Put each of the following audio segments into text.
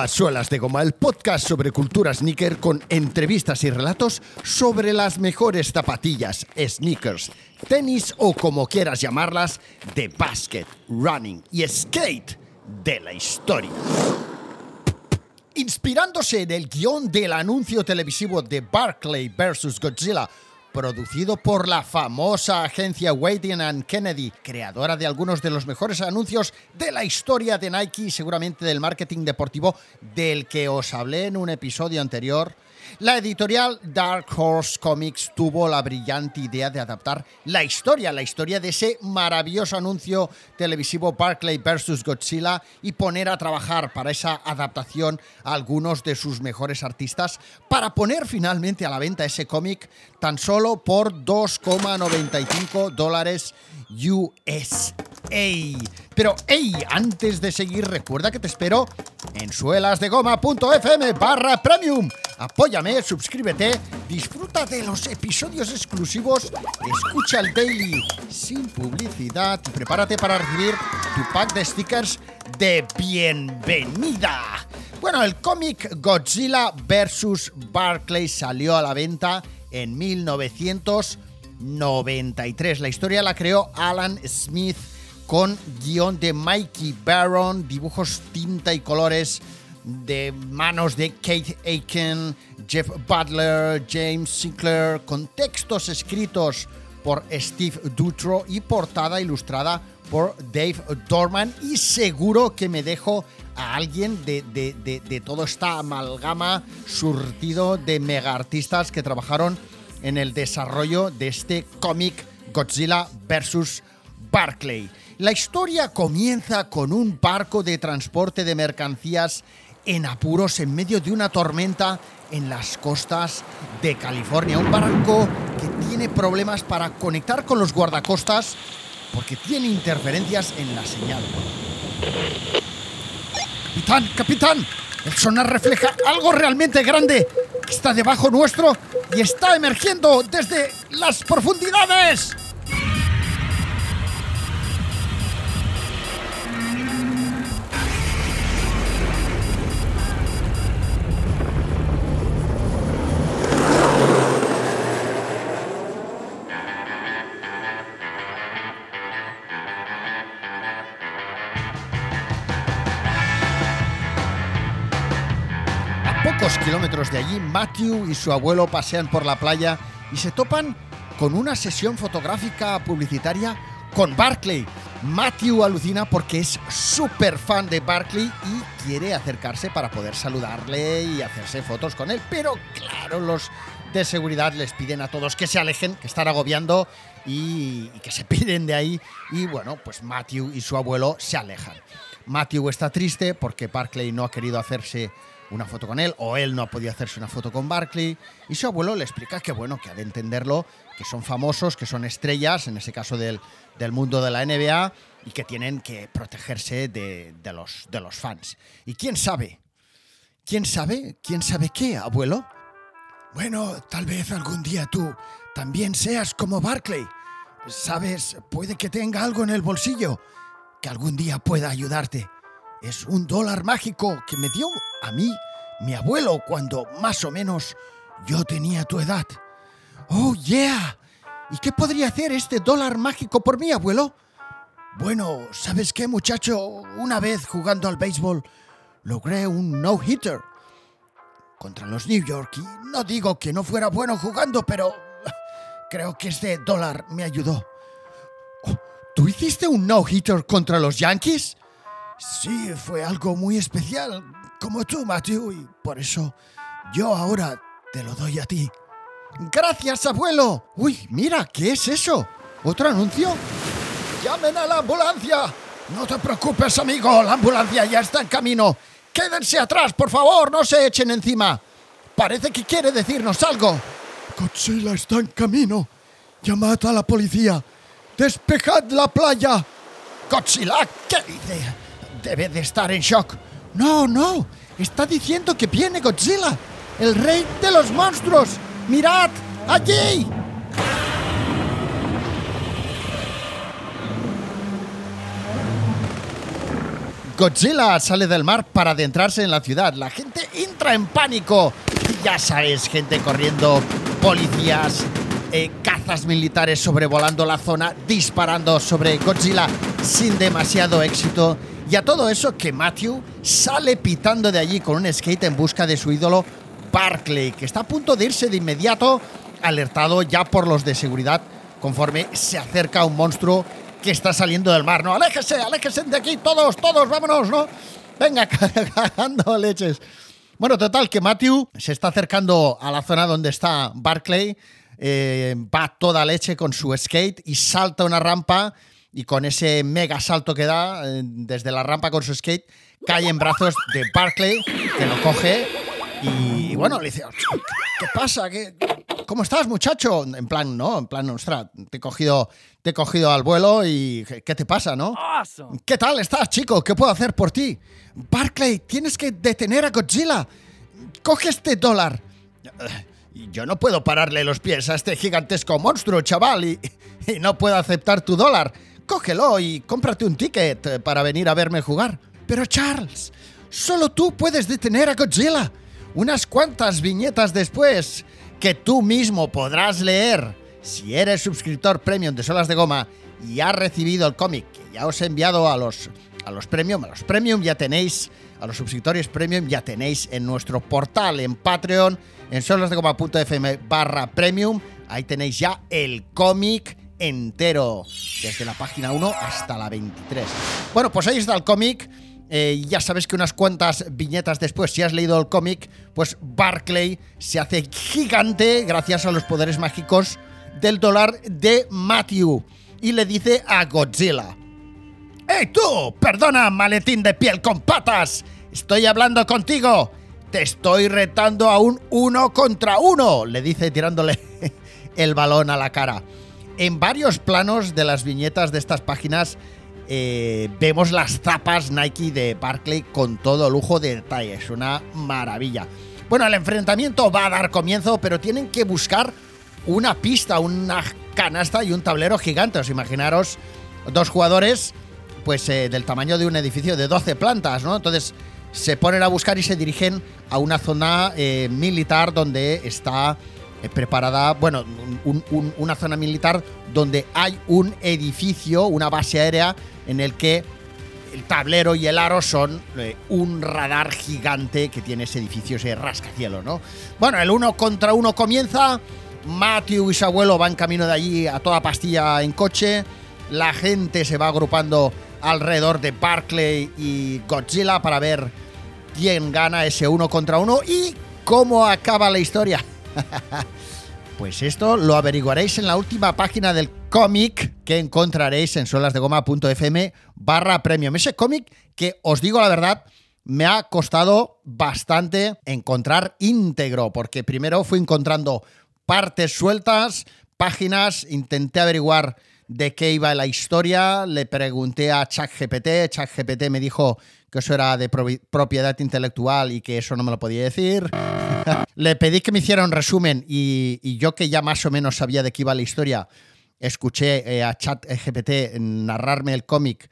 A Suelas de Goma, el podcast sobre cultura sneaker con entrevistas y relatos sobre las mejores zapatillas, sneakers, tenis o como quieras llamarlas, de basket, running y skate de la historia. Inspirándose en el guion del anuncio televisivo de Barclay vs. Godzilla, producido por la famosa agencia Waiting and Kennedy, creadora de algunos de los mejores anuncios de la historia de Nike y seguramente del marketing deportivo del que os hablé en un episodio anterior. La editorial Dark Horse Comics tuvo la brillante idea de adaptar la historia, la historia de ese maravilloso anuncio televisivo Barclay vs. Godzilla y poner a trabajar para esa adaptación a algunos de sus mejores artistas para poner finalmente a la venta ese cómic tan solo por 2,95 dólares USA. Pero, hey, antes de seguir, recuerda que te espero en suelasdegoma.fm barra premium. Apóyame, suscríbete, disfruta de los episodios exclusivos, escucha el daily sin publicidad y prepárate para recibir tu pack de stickers de bienvenida. Bueno, el cómic Godzilla vs. Barclay salió a la venta en 1993. La historia la creó Alan Smith con guion de Mikey Barron, dibujos tinta y colores de manos de Kate Aiken, Jeff Butler, James Sinclair, con textos escritos por Steve Dutro y portada ilustrada por Dave Dorman. Y seguro que me dejo a alguien de, de, de, de toda esta amalgama surtido de mega artistas que trabajaron en el desarrollo de este cómic Godzilla vs. Barclay. La historia comienza con un barco de transporte de mercancías en apuros en medio de una tormenta en las costas de California. Un barco que tiene problemas para conectar con los guardacostas porque tiene interferencias en la señal. Capitán, capitán, el sonar refleja algo realmente grande que está debajo nuestro y está emergiendo desde las profundidades. Pocos kilómetros de allí, Matthew y su abuelo pasean por la playa y se topan con una sesión fotográfica publicitaria con Barclay. Matthew alucina porque es súper fan de Barclay y quiere acercarse para poder saludarle y hacerse fotos con él. Pero claro, los de seguridad les piden a todos que se alejen, que están agobiando y, que se piden de ahí. Y bueno, pues Matthew y su abuelo se alejan. Matthew está triste porque Barclay no ha querido hacerse una foto con él o él no ha podido hacerse una foto con Barkley y su abuelo le explica que bueno, que ha de entenderlo, que son famosos, que son estrellas, en ese caso del, del mundo de la NBA y que tienen que protegerse de, de, los, de los fans. ¿Y quién sabe? ¿Quién sabe? ¿Quién sabe qué, abuelo? Bueno, tal vez algún día tú también seas como Barclay. Sabes, puede que tenga algo en el bolsillo que algún día pueda ayudarte. Es un dólar mágico que me dio a mí mi abuelo cuando más o menos yo tenía tu edad. Oh, yeah. ¿Y qué podría hacer este dólar mágico por mí, abuelo? Bueno, ¿sabes qué, muchacho? Una vez jugando al béisbol logré un no-hitter contra los New York y no digo que no fuera bueno jugando, pero creo que este dólar me ayudó. Oh, ¿Tú hiciste un no-hitter contra los Yankees? Sí, fue algo muy especial, como tú, Matthew, y por eso yo ahora te lo doy a ti. Gracias, abuelo. Uy, mira, ¿qué es eso? ¿Otro anuncio? ¡Llamen a la ambulancia! No te preocupes, amigo, la ambulancia ya está en camino. Quédense atrás, por favor, no se echen encima. Parece que quiere decirnos algo. Godzilla está en camino. Llamad a la policía. Despejad la playa. Godzilla, ¿qué dice? Debe de estar en shock. No, no. Está diciendo que viene Godzilla, el rey de los monstruos. Mirad, allí. Godzilla sale del mar para adentrarse en la ciudad. La gente entra en pánico. Ya sabes, gente corriendo, policías, eh, cazas militares sobrevolando la zona, disparando sobre Godzilla sin demasiado éxito. Y a todo eso que Matthew sale pitando de allí con un skate en busca de su ídolo Barclay, que está a punto de irse de inmediato, alertado ya por los de seguridad, conforme se acerca un monstruo que está saliendo del mar. No, aléjese, aléjese de aquí, todos, todos, vámonos, ¿no? Venga, cagando leches. Bueno, total, que Matthew se está acercando a la zona donde está Barclay, eh, va toda leche con su skate y salta una rampa y con ese mega salto que da eh, desde la rampa con su skate, cae en brazos de Barclay, que lo coge y, bueno, le dice, ¿qué pasa? ¿Qué, ¿Cómo estás, muchacho? En plan, no, en plan, ostras, te he cogido, te he cogido al vuelo y ¿qué te pasa, no? ¿Qué tal estás, chico? ¿Qué puedo hacer por ti? Barclay, tienes que detener a Godzilla. Coge este dólar. Yo no puedo pararle los pies a este gigantesco monstruo, chaval, y, y no puedo aceptar tu dólar. Cógelo y cómprate un ticket para venir a verme jugar. Pero Charles, solo tú puedes detener a Godzilla unas cuantas viñetas después que tú mismo podrás leer si eres suscriptor premium de Solas de Goma y has recibido el cómic que ya os he enviado a los, a los premium. A los premium ya tenéis, a los suscriptores premium ya tenéis en nuestro portal en Patreon, en solasdegoma.fm barra premium. Ahí tenéis ya el cómic entero, desde la página 1 hasta la 23. Bueno, pues ahí está el cómic. Eh, ya sabes que unas cuantas viñetas después, si has leído el cómic, pues Barclay se hace gigante gracias a los poderes mágicos del dólar de Matthew y le dice a Godzilla: ¡Hey tú! Perdona, maletín de piel con patas. Estoy hablando contigo. Te estoy retando a un uno contra uno, le dice tirándole el balón a la cara. En varios planos de las viñetas de estas páginas eh, vemos las zapas Nike de Barclay con todo lujo de detalles. Una maravilla. Bueno, el enfrentamiento va a dar comienzo, pero tienen que buscar una pista, una canasta y un tablero gigante. Os imaginaros dos jugadores pues eh, del tamaño de un edificio de 12 plantas, ¿no? Entonces se ponen a buscar y se dirigen a una zona eh, militar donde está preparada, bueno, una zona militar donde hay un edificio, una base aérea en el que el tablero y el aro son eh, un radar gigante que tiene ese edificio, ese rascacielos, ¿no? Bueno, el uno contra uno comienza. Matthew y su abuelo van camino de allí a toda pastilla en coche. La gente se va agrupando alrededor de Barclay y Godzilla para ver quién gana ese uno contra uno y cómo acaba la historia. Pues esto lo averiguaréis en la última página del cómic que encontraréis en solasdegoma.fm barra premium. Ese cómic que os digo la verdad, me ha costado bastante encontrar íntegro, porque primero fui encontrando partes sueltas, páginas, intenté averiguar de qué iba la historia, le pregunté a ChatGPT, ChatGPT me dijo que eso era de propiedad intelectual y que eso no me lo podía decir. Le pedí que me hiciera un resumen y, yo que ya más o menos sabía de qué iba la historia, escuché eh, a ChatGPT narrarme el cómic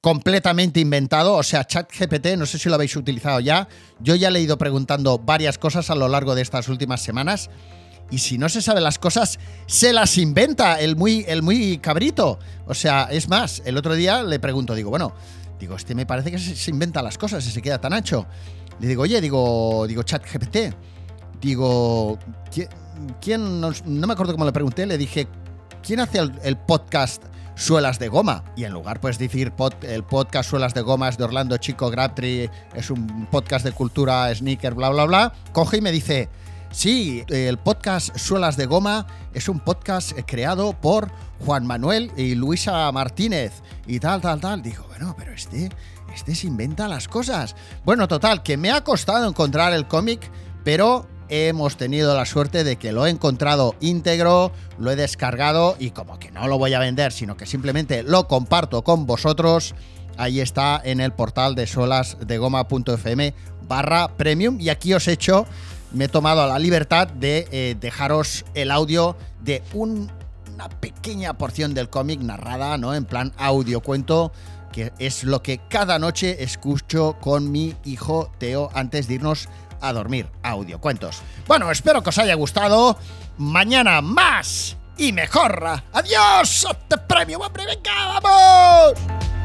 completamente inventado. O sea, ChatGPT, no sé si lo habéis utilizado ya. Yo ya le he ido preguntando varias cosas a lo largo de estas últimas semanas. Y si no se sabe las cosas, se las inventa el muy, el muy cabrito. O sea, es más, el otro día le pregunto, digo, bueno, digo, este me parece que se, inventa las cosas y se queda tan ancho. Le digo, oye, digo, digo, chat GPT. Digo, ¿quién, no, me acuerdo cómo le pregunté, le dije, ¿quién hace el, podcast Suelas de Goma? Y en lugar, pues decir, el podcast Suelas de Goma es de Orlando Chico Grabtree, es un podcast de cultura, sneaker, bla, bla, bla, coge y me dice, sí, el podcast Suelas de Goma es un podcast creado por Juan Manuel y Luisa Martínez y tal, tal, tal. Digo, bueno, pero este este se inventa las cosas. Bueno, total, que me ha costado encontrar el cómic, pero hemos tenido la suerte de que lo he encontrado íntegro, lo he descargado y como que no lo voy a vender, sino que simplemente lo comparto con vosotros. Ahí está en el portal de solasdegoma.fm barra premium y aquí os he hecho, me he tomado la libertad de eh, dejaros el audio de una pequeña porción del cómic narrada, ¿no? En plan audio cuento que es lo que cada noche escucho con mi hijo Teo antes de irnos a dormir. Audiocuentos. Bueno, espero que os haya gustado. Mañana más y mejor. Adiós. Te premio, hombre. Venga, vamos.